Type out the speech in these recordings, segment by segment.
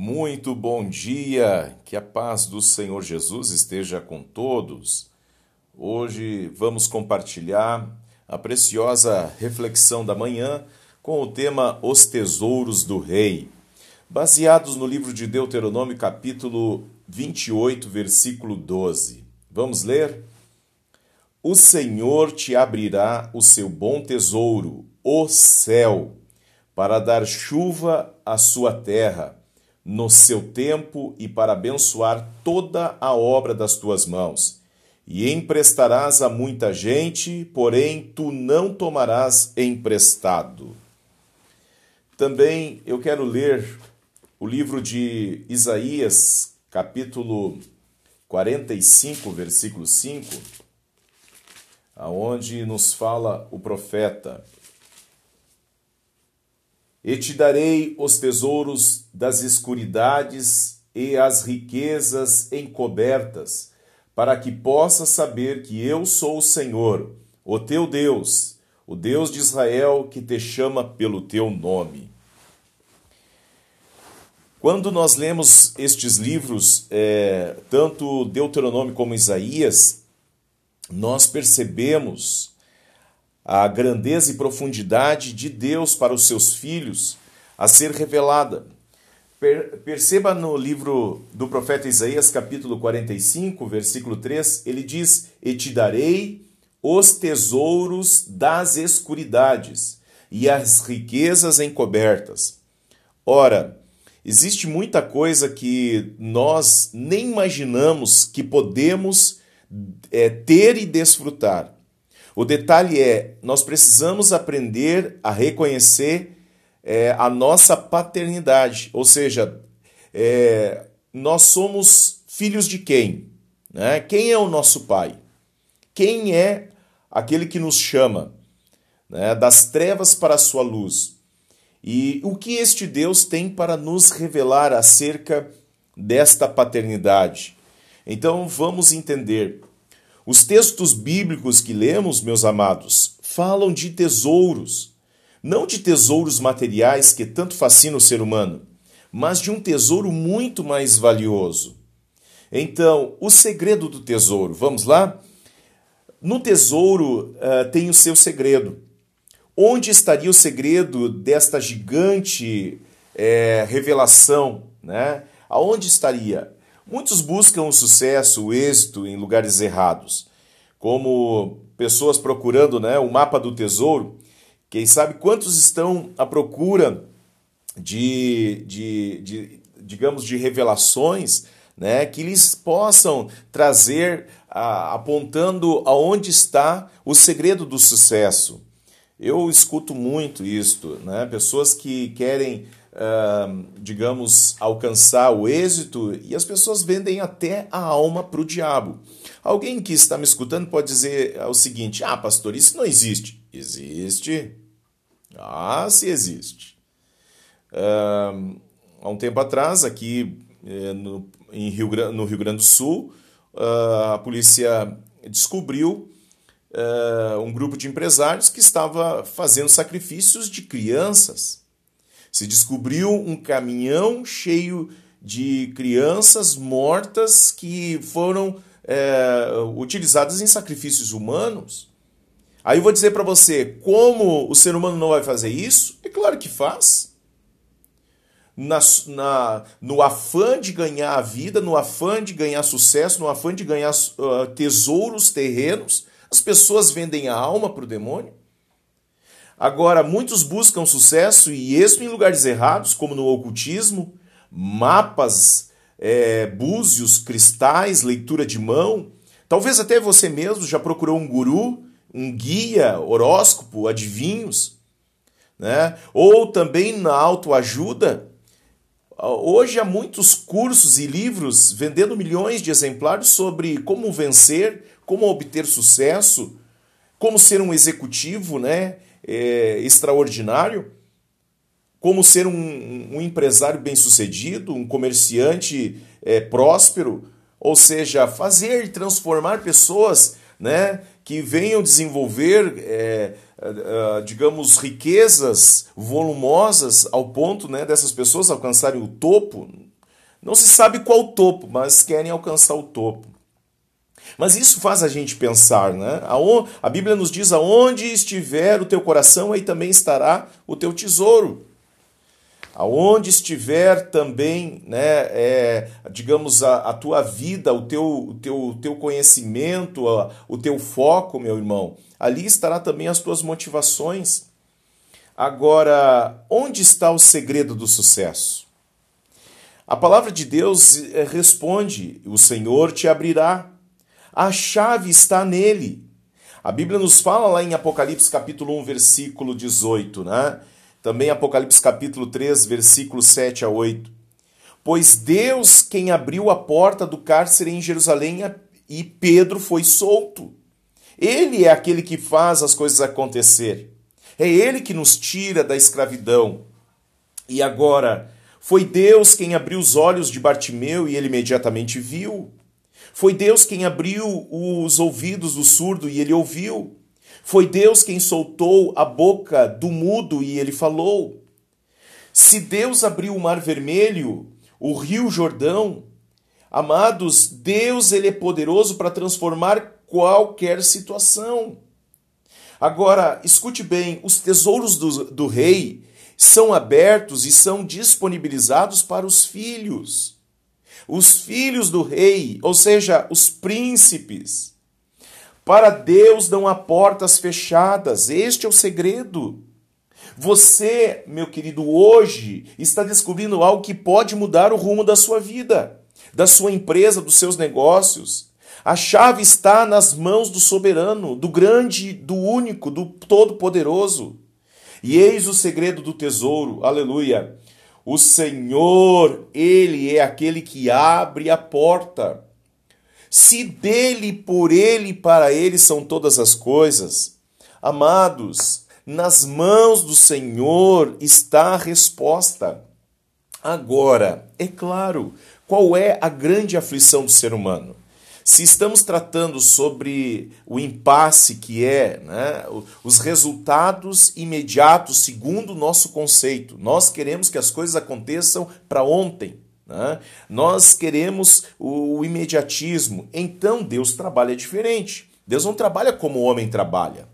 Muito bom dia, que a paz do Senhor Jesus esteja com todos. Hoje vamos compartilhar a preciosa reflexão da manhã com o tema Os Tesouros do Rei, baseados no livro de Deuteronômio, capítulo 28, versículo 12. Vamos ler? O Senhor te abrirá o seu bom tesouro, o céu, para dar chuva à sua terra no seu tempo e para abençoar toda a obra das tuas mãos. E emprestarás a muita gente, porém tu não tomarás emprestado. Também eu quero ler o livro de Isaías, capítulo 45, versículo 5, aonde nos fala o profeta: e te darei os tesouros das escuridades e as riquezas encobertas, para que possas saber que eu sou o Senhor, o teu Deus, o Deus de Israel que te chama pelo teu nome. Quando nós lemos estes livros, é, tanto Deuteronômio como Isaías, nós percebemos a grandeza e profundidade de Deus para os seus filhos a ser revelada. perceba no livro do profeta Isaías, capítulo 45, versículo 3, ele diz: E te darei os tesouros das escuridades e as riquezas encobertas. Ora, existe muita coisa que nós nem imaginamos que podemos é, ter e desfrutar. O detalhe é, nós precisamos aprender a reconhecer é, a nossa paternidade, ou seja, é, nós somos filhos de quem? Né? Quem é o nosso pai? Quem é aquele que nos chama né, das trevas para a sua luz? E o que este Deus tem para nos revelar acerca desta paternidade? Então vamos entender. Os textos bíblicos que lemos, meus amados, falam de tesouros, não de tesouros materiais que tanto fascinam o ser humano, mas de um tesouro muito mais valioso. Então, o segredo do tesouro, vamos lá? No tesouro uh, tem o seu segredo. Onde estaria o segredo desta gigante é, revelação? Né? Aonde estaria? Muitos buscam o sucesso, o êxito em lugares errados, como pessoas procurando né, o mapa do tesouro. Quem sabe quantos estão à procura de, de, de digamos, de revelações né, que lhes possam trazer a, apontando aonde está o segredo do sucesso. Eu escuto muito isto, né? pessoas que querem digamos, alcançar o êxito e as pessoas vendem até a alma para o diabo. Alguém que está me escutando pode dizer o seguinte: ah, pastor, isso não existe. Existe. Ah, se existe. Uh, há um tempo atrás, aqui eh, no, em Rio, no Rio Grande do Sul, uh, a polícia descobriu uh, um grupo de empresários que estava fazendo sacrifícios de crianças. Se descobriu um caminhão cheio de crianças mortas que foram é, utilizadas em sacrifícios humanos. Aí eu vou dizer para você, como o ser humano não vai fazer isso? É claro que faz. Na, na, no afã de ganhar a vida, no afã de ganhar sucesso, no afã de ganhar uh, tesouros terrenos, as pessoas vendem a alma para o demônio. Agora, muitos buscam sucesso e êxito em lugares errados, como no ocultismo, mapas, é, búzios, cristais, leitura de mão. Talvez até você mesmo já procurou um guru, um guia, horóscopo, adivinhos. Né? Ou também na autoajuda. Hoje há muitos cursos e livros vendendo milhões de exemplares sobre como vencer, como obter sucesso, como ser um executivo, né? É, extraordinário, como ser um, um empresário bem-sucedido, um comerciante é, próspero, ou seja, fazer e transformar pessoas né, que venham desenvolver, é, é, digamos, riquezas volumosas ao ponto né, dessas pessoas alcançarem o topo. Não se sabe qual topo, mas querem alcançar o topo. Mas isso faz a gente pensar, né? A Bíblia nos diz: aonde estiver o teu coração, aí também estará o teu tesouro. Aonde estiver também, né, é, digamos, a, a, tua vida, o teu, o teu, o teu conhecimento, a, o teu foco, meu irmão, ali estará também as tuas motivações. Agora, onde está o segredo do sucesso? A palavra de Deus eh, responde: o Senhor te abrirá. A chave está nele. A Bíblia nos fala lá em Apocalipse capítulo 1, versículo 18, né? Também Apocalipse capítulo 3, versículo 7 a 8. Pois Deus quem abriu a porta do cárcere em Jerusalém e Pedro foi solto. Ele é aquele que faz as coisas acontecer. É ele que nos tira da escravidão. E agora, foi Deus quem abriu os olhos de Bartimeu e ele imediatamente viu. Foi Deus quem abriu os ouvidos do surdo e ele ouviu. Foi Deus quem soltou a boca do mudo e ele falou. Se Deus abriu o mar vermelho, o rio Jordão, amados, Deus ele é poderoso para transformar qualquer situação. Agora, escute bem: os tesouros do, do rei são abertos e são disponibilizados para os filhos. Os filhos do rei, ou seja, os príncipes. Para Deus não há portas fechadas, este é o segredo. Você, meu querido, hoje está descobrindo algo que pode mudar o rumo da sua vida, da sua empresa, dos seus negócios. A chave está nas mãos do soberano, do grande, do único, do todo-poderoso. E eis o segredo do tesouro, aleluia. O Senhor, Ele é aquele que abre a porta. Se dele, por ele e para ele são todas as coisas, amados, nas mãos do Senhor está a resposta. Agora, é claro, qual é a grande aflição do ser humano? Se estamos tratando sobre o impasse que é né, os resultados imediatos, segundo o nosso conceito, nós queremos que as coisas aconteçam para ontem. Né? Nós queremos o imediatismo. Então Deus trabalha diferente. Deus não trabalha como o homem trabalha.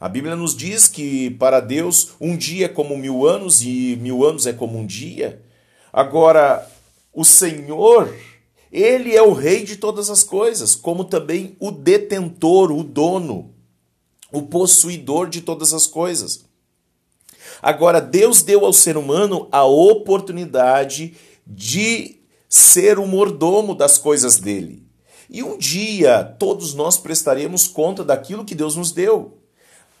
A Bíblia nos diz que para Deus um dia é como mil anos e mil anos é como um dia. Agora, o Senhor ele é o rei de todas as coisas, como também o detentor, o dono, o possuidor de todas as coisas. Agora, Deus deu ao ser humano a oportunidade de ser o mordomo das coisas dele. E um dia todos nós prestaremos conta daquilo que Deus nos deu.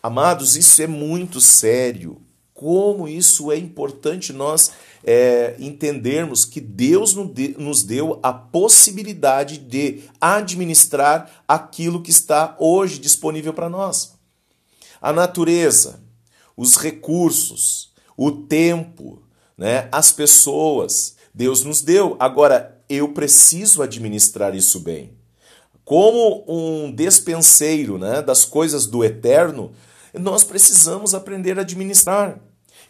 Amados, isso é muito sério como isso é importante nós é, entendermos que Deus nos deu a possibilidade de administrar aquilo que está hoje disponível para nós. A natureza, os recursos, o tempo, né, as pessoas, Deus nos deu. Agora, eu preciso administrar isso bem. Como um despenseiro né, das coisas do eterno, nós precisamos aprender a administrar.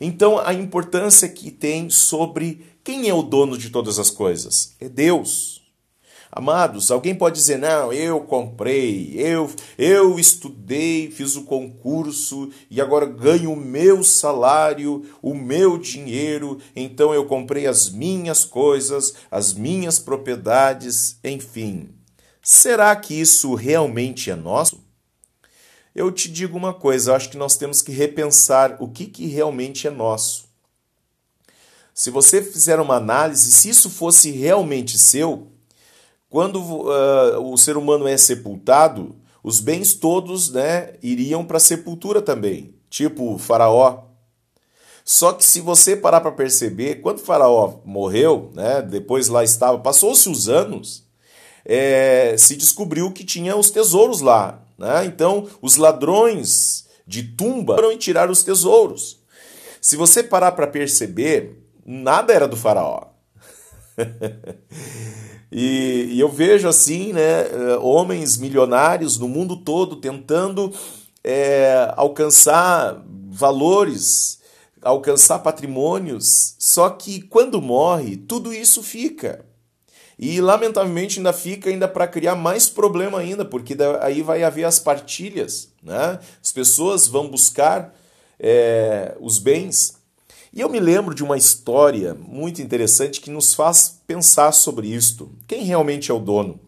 Então, a importância que tem sobre quem é o dono de todas as coisas? É Deus. Amados, alguém pode dizer: "Não, eu comprei, eu eu estudei, fiz o concurso e agora ganho o meu salário, o meu dinheiro, então eu comprei as minhas coisas, as minhas propriedades, enfim". Será que isso realmente é nosso? Eu te digo uma coisa, acho que nós temos que repensar o que, que realmente é nosso. Se você fizer uma análise, se isso fosse realmente seu, quando uh, o ser humano é sepultado, os bens todos né, iriam para a sepultura também, tipo o faraó. Só que se você parar para perceber, quando o faraó morreu, né, depois lá estava, passou-se os anos, é, se descobriu que tinha os tesouros lá. Né? Então, os ladrões de tumba foram tiraram os tesouros. Se você parar para perceber, nada era do faraó. e, e, eu vejo assim, né, eh, homens milionários no mundo todo tentando é, alcançar valores alcançar patrimônios, só que quando morre, tudo isso fica. E lamentavelmente ainda fica ainda para criar mais problema ainda, porque aí vai haver as partilhas, né? As pessoas vão buscar é, os bens. E eu me lembro de uma história muito interessante que nos faz pensar sobre isto. Quem realmente é o dono?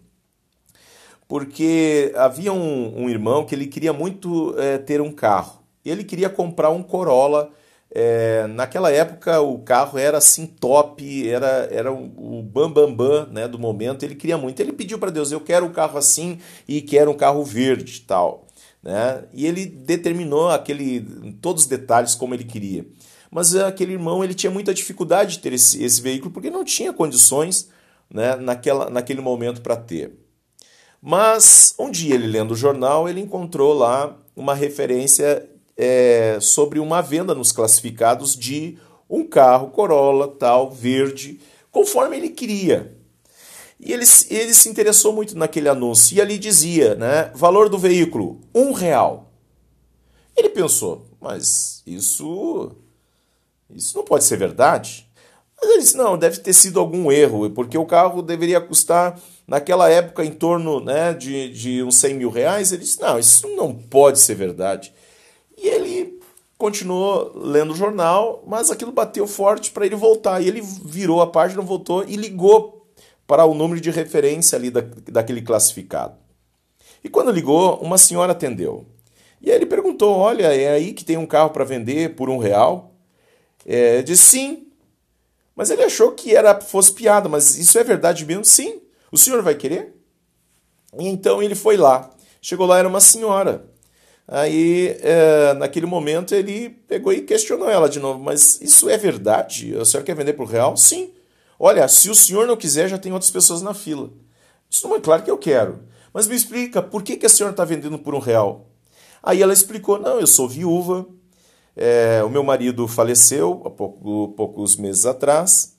Porque havia um, um irmão que ele queria muito é, ter um carro. Ele queria comprar um Corolla é, naquela época o carro era assim top, era, era o bambambam bam, bam, né, do momento, ele queria muito. Ele pediu para Deus, eu quero um carro assim e quero um carro verde tal. Né? E ele determinou aquele, todos os detalhes como ele queria. Mas aquele irmão ele tinha muita dificuldade de ter esse, esse veículo porque não tinha condições né, naquela, naquele momento para ter. Mas um dia ele lendo o jornal, ele encontrou lá uma referência é, sobre uma venda nos classificados de um carro Corolla tal, verde, conforme ele queria. E ele, ele se interessou muito naquele anúncio. E ali dizia, né? Valor do veículo, um real. Ele pensou, mas isso, isso não pode ser verdade. Mas ele disse, não, deve ter sido algum erro, porque o carro deveria custar, naquela época, em torno né, de, de uns 100 mil reais. Ele disse, não, isso não pode ser verdade. E ele continuou lendo o jornal, mas aquilo bateu forte para ele voltar. E ele virou a página, voltou e ligou para o número de referência ali da, daquele classificado. E quando ligou, uma senhora atendeu. E aí ele perguntou: Olha, é aí que tem um carro para vender por um real? É, disse sim. Mas ele achou que era fosse piada, mas isso é verdade mesmo? Sim. O senhor vai querer? E então ele foi lá. Chegou lá, era uma senhora. Aí, é, naquele momento, ele pegou e questionou ela de novo: Mas isso é verdade? O senhor quer vender por real? Sim. Olha, se o senhor não quiser, já tem outras pessoas na fila. Isso não é claro que eu quero. Mas me explica, por que, que a senhora está vendendo por um real? Aí ela explicou: Não, eu sou viúva, é, o meu marido faleceu há pouco, poucos meses atrás,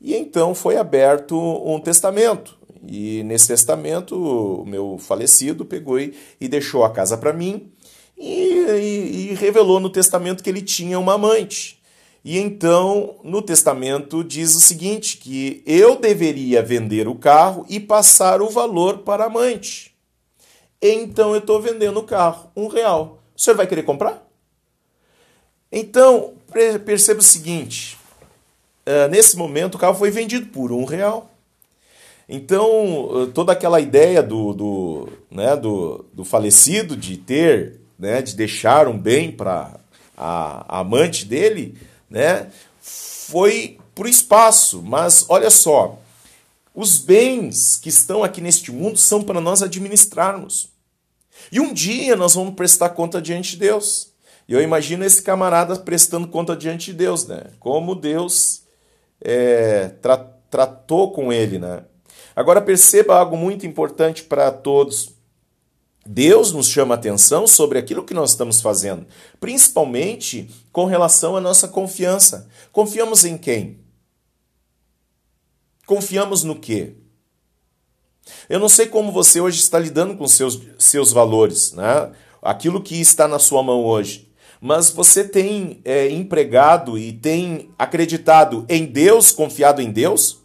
e então foi aberto um testamento. E nesse testamento, o meu falecido pegou e deixou a casa para mim e, e, e revelou no testamento que ele tinha uma amante. E então, no testamento, diz o seguinte: que eu deveria vender o carro e passar o valor para a amante. Então eu estou vendendo o carro, um real. O senhor vai querer comprar? Então, perceba o seguinte: uh, nesse momento o carro foi vendido por um real. Então, toda aquela ideia do, do, né, do, do falecido de ter né, de deixar um bem para a, amante dele, né, foi para o espaço. Mas olha só, os bens que estão aqui neste mundo são para nós administrarmos. E um dia nós vamos prestar conta diante de Deus. E eu imagino esse camarada prestando conta diante de Deus, né? Como Deus é, tra tratou com ele, né? Agora perceba algo muito importante para todos. Deus nos chama atenção sobre aquilo que nós estamos fazendo, principalmente com relação à nossa confiança. Confiamos em quem? Confiamos no quê? Eu não sei como você hoje está lidando com seus, seus valores, né? aquilo que está na sua mão hoje. Mas você tem é, empregado e tem acreditado em Deus, confiado em Deus?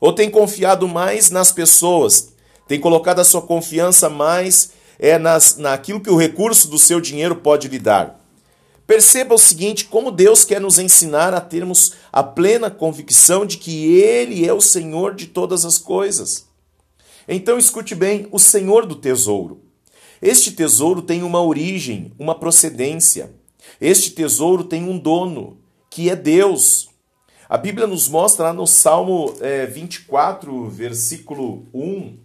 Ou tem confiado mais nas pessoas? Tem colocado a sua confiança mais é nas, naquilo que o recurso do seu dinheiro pode lhe dar. Perceba o seguinte: como Deus quer nos ensinar a termos a plena convicção de que Ele é o Senhor de todas as coisas. Então escute bem: o Senhor do tesouro. Este tesouro tem uma origem, uma procedência. Este tesouro tem um dono, que é Deus. A Bíblia nos mostra lá no Salmo é, 24, versículo 1,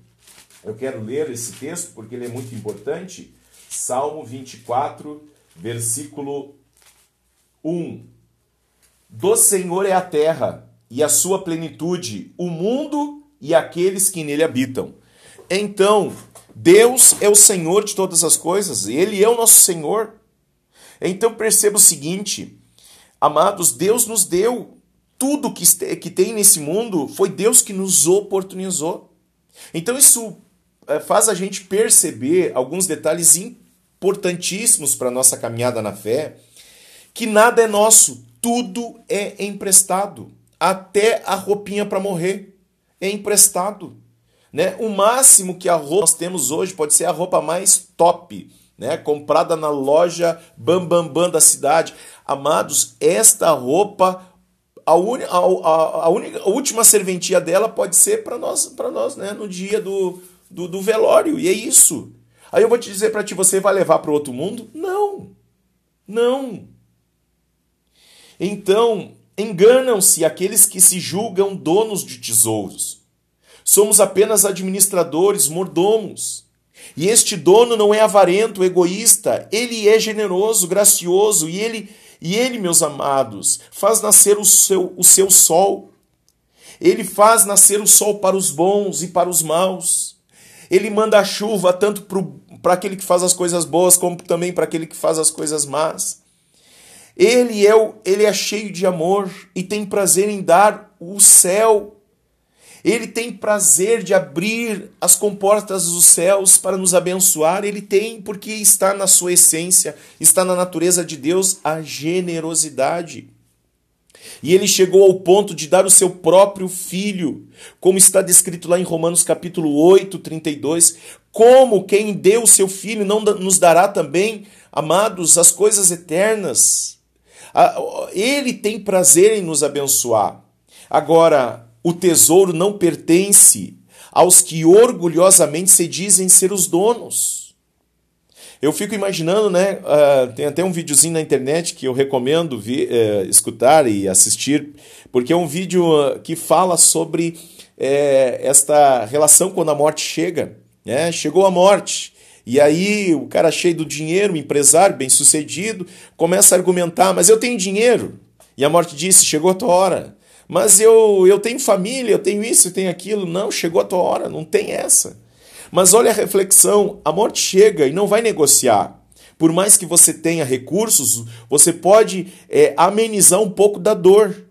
eu quero ler esse texto porque ele é muito importante. Salmo 24, versículo 1. Do Senhor é a terra e a sua plenitude, o mundo e aqueles que nele habitam. Então, Deus é o Senhor de todas as coisas, ele é o nosso Senhor. Então perceba o seguinte, amados, Deus nos deu tudo que, que tem nesse mundo, foi Deus que nos oportunizou. Então isso faz a gente perceber alguns detalhes importantíssimos para a nossa caminhada na fé, que nada é nosso, tudo é emprestado, até a roupinha para morrer é emprestado. Né? O máximo que a roupa nós temos hoje pode ser a roupa mais top, né? comprada na loja Bam Bam Bam da cidade. Amados, esta roupa, a, un... a, a, a, única, a última serventia dela pode ser para nós, para nós né? no dia do, do, do velório, e é isso. Aí eu vou te dizer para ti, você vai levar para o outro mundo? Não, não. Então, enganam-se aqueles que se julgam donos de tesouros. Somos apenas administradores, mordomos. E este dono não é avarento, egoísta, ele é generoso, gracioso, e ele, e ele, meus amados, faz nascer o seu, o seu sol. Ele faz nascer o sol para os bons e para os maus. Ele manda chuva tanto para aquele que faz as coisas boas, como também para aquele que faz as coisas más. Ele é, o, ele é cheio de amor e tem prazer em dar o céu. Ele tem prazer de abrir as comportas dos céus para nos abençoar. Ele tem, porque está na sua essência, está na natureza de Deus, a generosidade. E ele chegou ao ponto de dar o seu próprio filho, como está descrito lá em Romanos capítulo 8, 32. Como quem deu o seu filho não nos dará também, amados, as coisas eternas? Ele tem prazer em nos abençoar. Agora, o tesouro não pertence aos que orgulhosamente se dizem ser os donos. Eu fico imaginando, né? Uh, tem até um videozinho na internet que eu recomendo vi, uh, escutar e assistir, porque é um vídeo ah, que fala sobre uh, esta relação quando a morte chega. Né? Chegou a morte. E aí o cara cheio do dinheiro, empresário bem sucedido, começa a argumentar, mas eu tenho dinheiro. E a morte disse, chegou a tua hora. Mas eu, eu tenho família, eu tenho isso, eu tenho aquilo. Não, chegou a tua hora, não tem essa. Mas olha a reflexão, a morte chega e não vai negociar. Por mais que você tenha recursos, você pode é, amenizar um pouco da dor.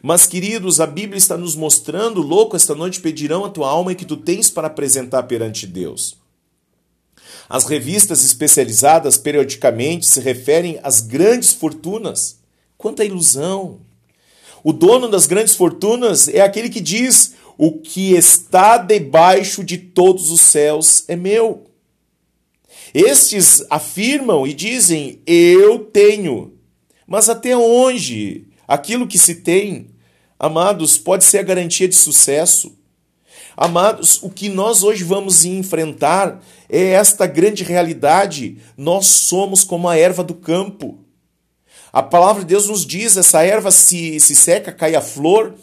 Mas, queridos, a Bíblia está nos mostrando, louco, esta noite pedirão a tua alma e que tu tens para apresentar perante Deus. As revistas especializadas periodicamente se referem às grandes fortunas. Quanta ilusão! O dono das grandes fortunas é aquele que diz: O que está debaixo de todos os céus é meu. Estes afirmam e dizem: Eu tenho. Mas até onde aquilo que se tem, amados, pode ser a garantia de sucesso? Amados, o que nós hoje vamos enfrentar é esta grande realidade. Nós somos como a erva do campo. A palavra de Deus nos diz: essa erva se, se seca, cai a flor,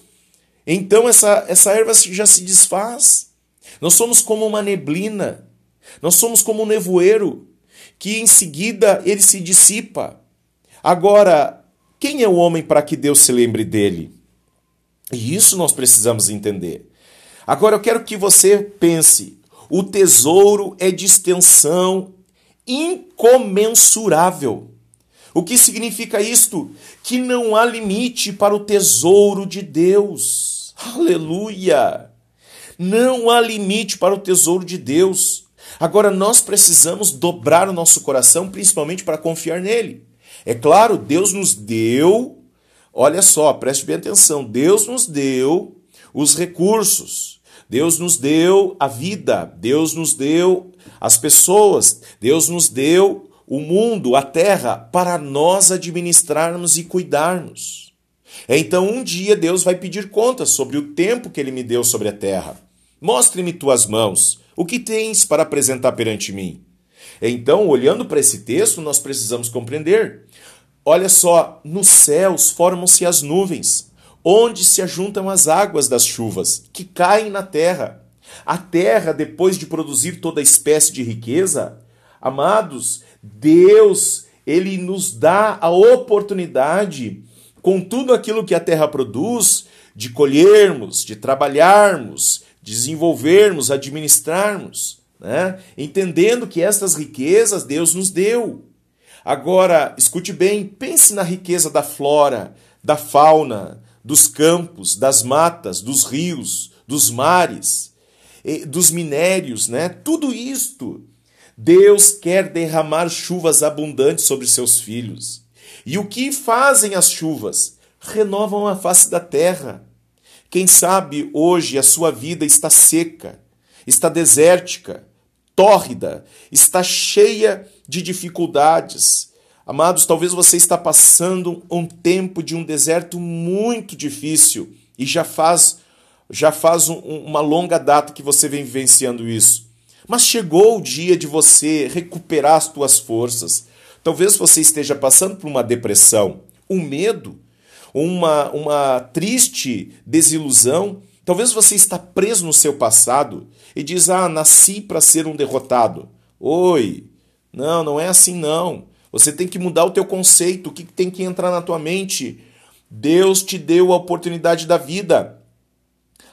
então essa, essa erva já se desfaz. Nós somos como uma neblina, nós somos como um nevoeiro, que em seguida ele se dissipa. Agora, quem é o homem para que Deus se lembre dele? E isso nós precisamos entender. Agora eu quero que você pense: o tesouro é de extensão incomensurável. O que significa isto? Que não há limite para o tesouro de Deus. Aleluia! Não há limite para o tesouro de Deus. Agora nós precisamos dobrar o nosso coração, principalmente para confiar nele. É claro, Deus nos deu, olha só, preste bem atenção, Deus nos deu os recursos, Deus nos deu a vida, Deus nos deu as pessoas, Deus nos deu o mundo, a terra, para nós administrarmos e cuidarmos. Então um dia Deus vai pedir contas sobre o tempo que Ele me deu sobre a terra. Mostre-me tuas mãos, o que tens para apresentar perante mim? Então, olhando para esse texto, nós precisamos compreender. Olha só, nos céus formam-se as nuvens, onde se ajuntam as águas das chuvas, que caem na terra. A terra, depois de produzir toda espécie de riqueza, amados, Deus, ele nos dá a oportunidade, com tudo aquilo que a terra produz, de colhermos, de trabalharmos, desenvolvermos, administrarmos, né? entendendo que estas riquezas Deus nos deu. Agora, escute bem, pense na riqueza da flora, da fauna, dos campos, das matas, dos rios, dos mares, dos minérios, né? Tudo isto. Deus quer derramar chuvas abundantes sobre seus filhos. E o que fazem as chuvas? renovam a face da terra. Quem sabe hoje a sua vida está seca, está desértica, tórrida, está cheia de dificuldades. Amados, talvez você está passando um tempo de um deserto muito difícil e já faz já faz um, uma longa data que você vem vivenciando isso. Mas chegou o dia de você recuperar as tuas forças. Talvez você esteja passando por uma depressão, um medo, uma, uma triste desilusão. Talvez você está preso no seu passado e diz: "Ah, nasci para ser um derrotado". Oi. Não, não é assim não. Você tem que mudar o teu conceito, o que tem que entrar na tua mente. Deus te deu a oportunidade da vida.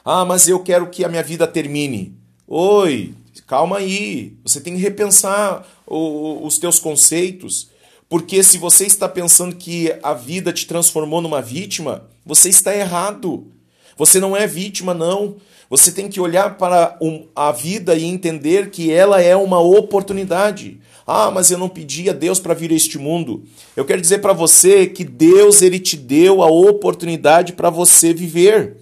Ah, mas eu quero que a minha vida termine. Oi, calma aí. Você tem que repensar o, os teus conceitos. Porque se você está pensando que a vida te transformou numa vítima, você está errado. Você não é vítima, não. Você tem que olhar para a vida e entender que ela é uma oportunidade. Ah, mas eu não pedi a Deus para vir a este mundo. Eu quero dizer para você que Deus ele te deu a oportunidade para você viver.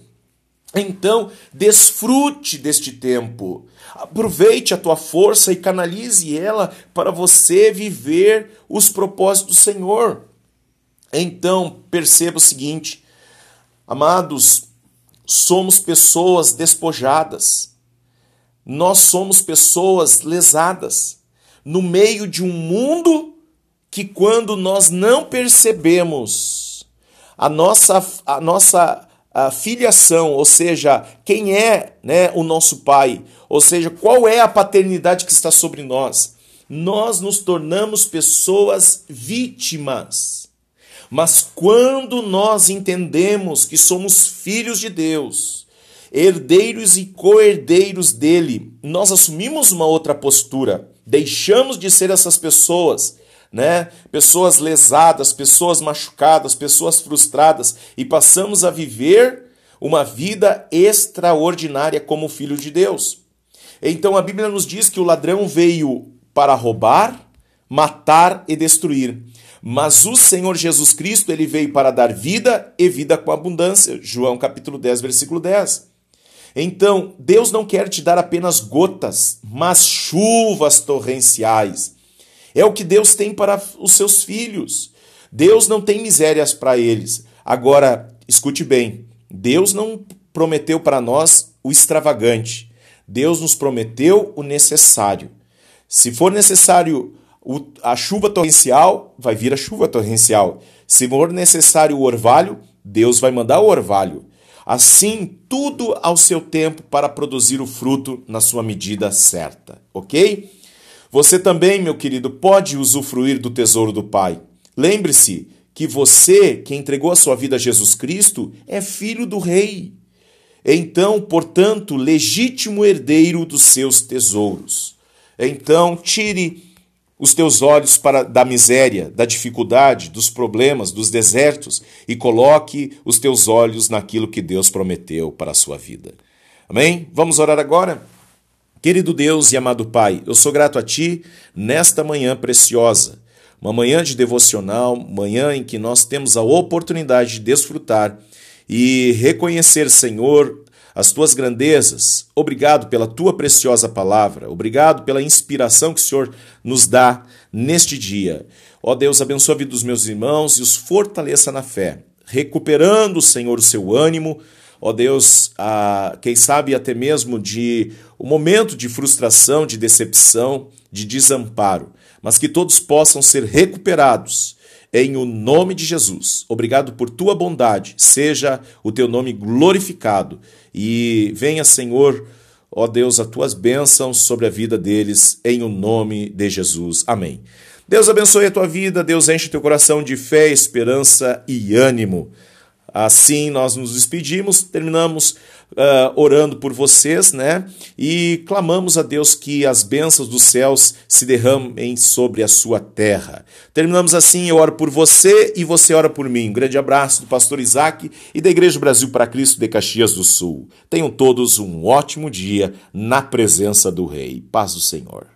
Então, desfrute deste tempo. Aproveite a tua força e canalize ela para você viver os propósitos do Senhor. Então, perceba o seguinte, amados, somos pessoas despojadas. Nós somos pessoas lesadas no meio de um mundo que quando nós não percebemos a nossa a nossa a filiação, ou seja, quem é né, o nosso pai, ou seja, qual é a paternidade que está sobre nós, nós nos tornamos pessoas vítimas. Mas quando nós entendemos que somos filhos de Deus, herdeiros e co-herdeiros dele, nós assumimos uma outra postura, deixamos de ser essas pessoas né? Pessoas lesadas, pessoas machucadas, pessoas frustradas e passamos a viver uma vida extraordinária como filho de Deus. Então a Bíblia nos diz que o ladrão veio para roubar, matar e destruir. Mas o Senhor Jesus Cristo, ele veio para dar vida e vida com abundância. João capítulo 10, versículo 10. Então, Deus não quer te dar apenas gotas, mas chuvas torrenciais. É o que Deus tem para os seus filhos. Deus não tem misérias para eles. Agora, escute bem: Deus não prometeu para nós o extravagante. Deus nos prometeu o necessário. Se for necessário a chuva torrencial, vai vir a chuva torrencial. Se for necessário o orvalho, Deus vai mandar o orvalho. Assim, tudo ao seu tempo para produzir o fruto na sua medida certa, ok? Você também, meu querido, pode usufruir do tesouro do Pai. Lembre-se que você, que entregou a sua vida a Jesus Cristo, é filho do Rei. Então, portanto, legítimo herdeiro dos seus tesouros. Então, tire os teus olhos para da miséria, da dificuldade, dos problemas, dos desertos e coloque os teus olhos naquilo que Deus prometeu para a sua vida. Amém? Vamos orar agora? Querido Deus e amado Pai, eu sou grato a Ti nesta manhã preciosa, uma manhã de devocional, manhã em que nós temos a oportunidade de desfrutar e reconhecer, Senhor, as tuas grandezas. Obrigado pela tua preciosa palavra, obrigado pela inspiração que o Senhor nos dá neste dia. Ó Deus, abençoa a vida dos meus irmãos e os fortaleça na fé, recuperando, Senhor, o seu ânimo ó Deus, a, quem sabe até mesmo de um momento de frustração, de decepção, de desamparo, mas que todos possam ser recuperados em o nome de Jesus. Obrigado por tua bondade, seja o teu nome glorificado e venha, Senhor, ó Deus, as tuas bênçãos sobre a vida deles, em o nome de Jesus. Amém. Deus abençoe a tua vida, Deus enche teu coração de fé, esperança e ânimo. Assim nós nos despedimos, terminamos uh, orando por vocês, né? E clamamos a Deus que as bênçãos dos céus se derramem sobre a sua terra. Terminamos assim, eu oro por você e você ora por mim. Um grande abraço do pastor Isaac e da Igreja Brasil para Cristo de Caxias do Sul. Tenham todos um ótimo dia na presença do Rei. Paz do Senhor.